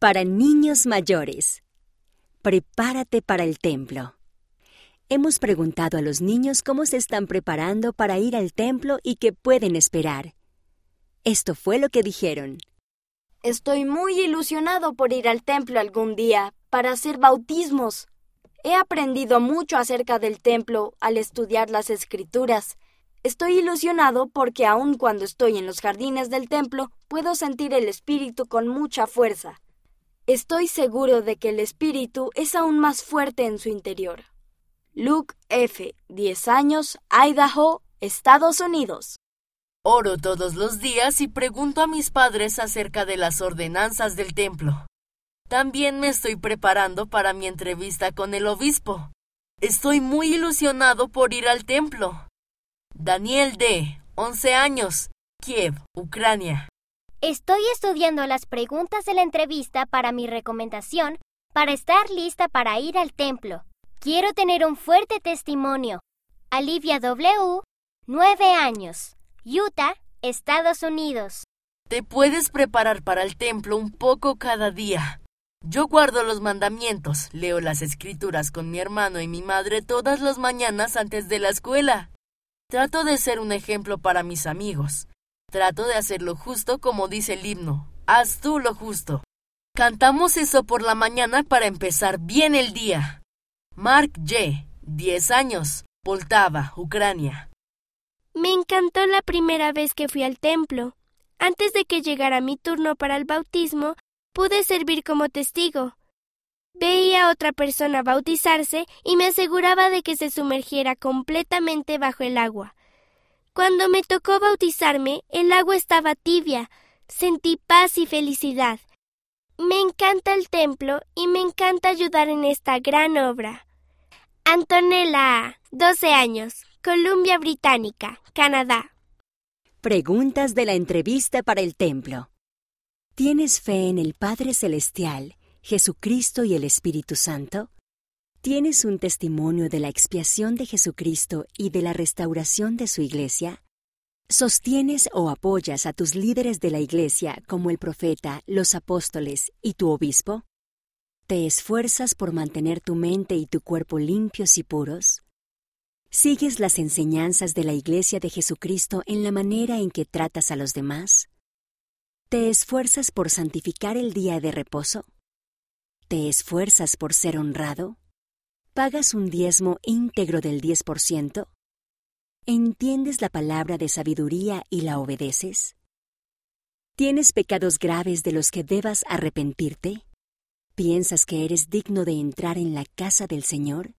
Para niños mayores. Prepárate para el templo. Hemos preguntado a los niños cómo se están preparando para ir al templo y qué pueden esperar. Esto fue lo que dijeron. Estoy muy ilusionado por ir al templo algún día para hacer bautismos. He aprendido mucho acerca del templo al estudiar las escrituras. Estoy ilusionado porque aun cuando estoy en los jardines del templo puedo sentir el espíritu con mucha fuerza. Estoy seguro de que el espíritu es aún más fuerte en su interior. Luke F., 10 años, Idaho, Estados Unidos. Oro todos los días y pregunto a mis padres acerca de las ordenanzas del templo. También me estoy preparando para mi entrevista con el obispo. Estoy muy ilusionado por ir al templo. Daniel D., 11 años, Kiev, Ucrania. Estoy estudiando las preguntas de la entrevista para mi recomendación para estar lista para ir al templo. Quiero tener un fuerte testimonio. Alivia W, 9 años, Utah, Estados Unidos. Te puedes preparar para el templo un poco cada día. Yo guardo los mandamientos, leo las escrituras con mi hermano y mi madre todas las mañanas antes de la escuela. Trato de ser un ejemplo para mis amigos. Trato de hacer lo justo como dice el himno. Haz tú lo justo. Cantamos eso por la mañana para empezar bien el día. Mark J., 10 años, Poltava, Ucrania. Me encantó la primera vez que fui al templo. Antes de que llegara mi turno para el bautismo, pude servir como testigo. Veía a otra persona bautizarse y me aseguraba de que se sumergiera completamente bajo el agua. Cuando me tocó bautizarme, el agua estaba tibia. Sentí paz y felicidad. Me encanta el templo y me encanta ayudar en esta gran obra. Antonella, 12 años, Columbia Británica, Canadá. Preguntas de la entrevista para el templo. ¿Tienes fe en el Padre Celestial, Jesucristo y el Espíritu Santo? ¿Tienes un testimonio de la expiación de Jesucristo y de la restauración de su iglesia? ¿Sostienes o apoyas a tus líderes de la iglesia como el profeta, los apóstoles y tu obispo? ¿Te esfuerzas por mantener tu mente y tu cuerpo limpios y puros? ¿Sigues las enseñanzas de la iglesia de Jesucristo en la manera en que tratas a los demás? ¿Te esfuerzas por santificar el día de reposo? ¿Te esfuerzas por ser honrado? ¿Pagas un diezmo íntegro del 10%? ¿Entiendes la palabra de sabiduría y la obedeces? ¿Tienes pecados graves de los que debas arrepentirte? ¿Piensas que eres digno de entrar en la casa del Señor?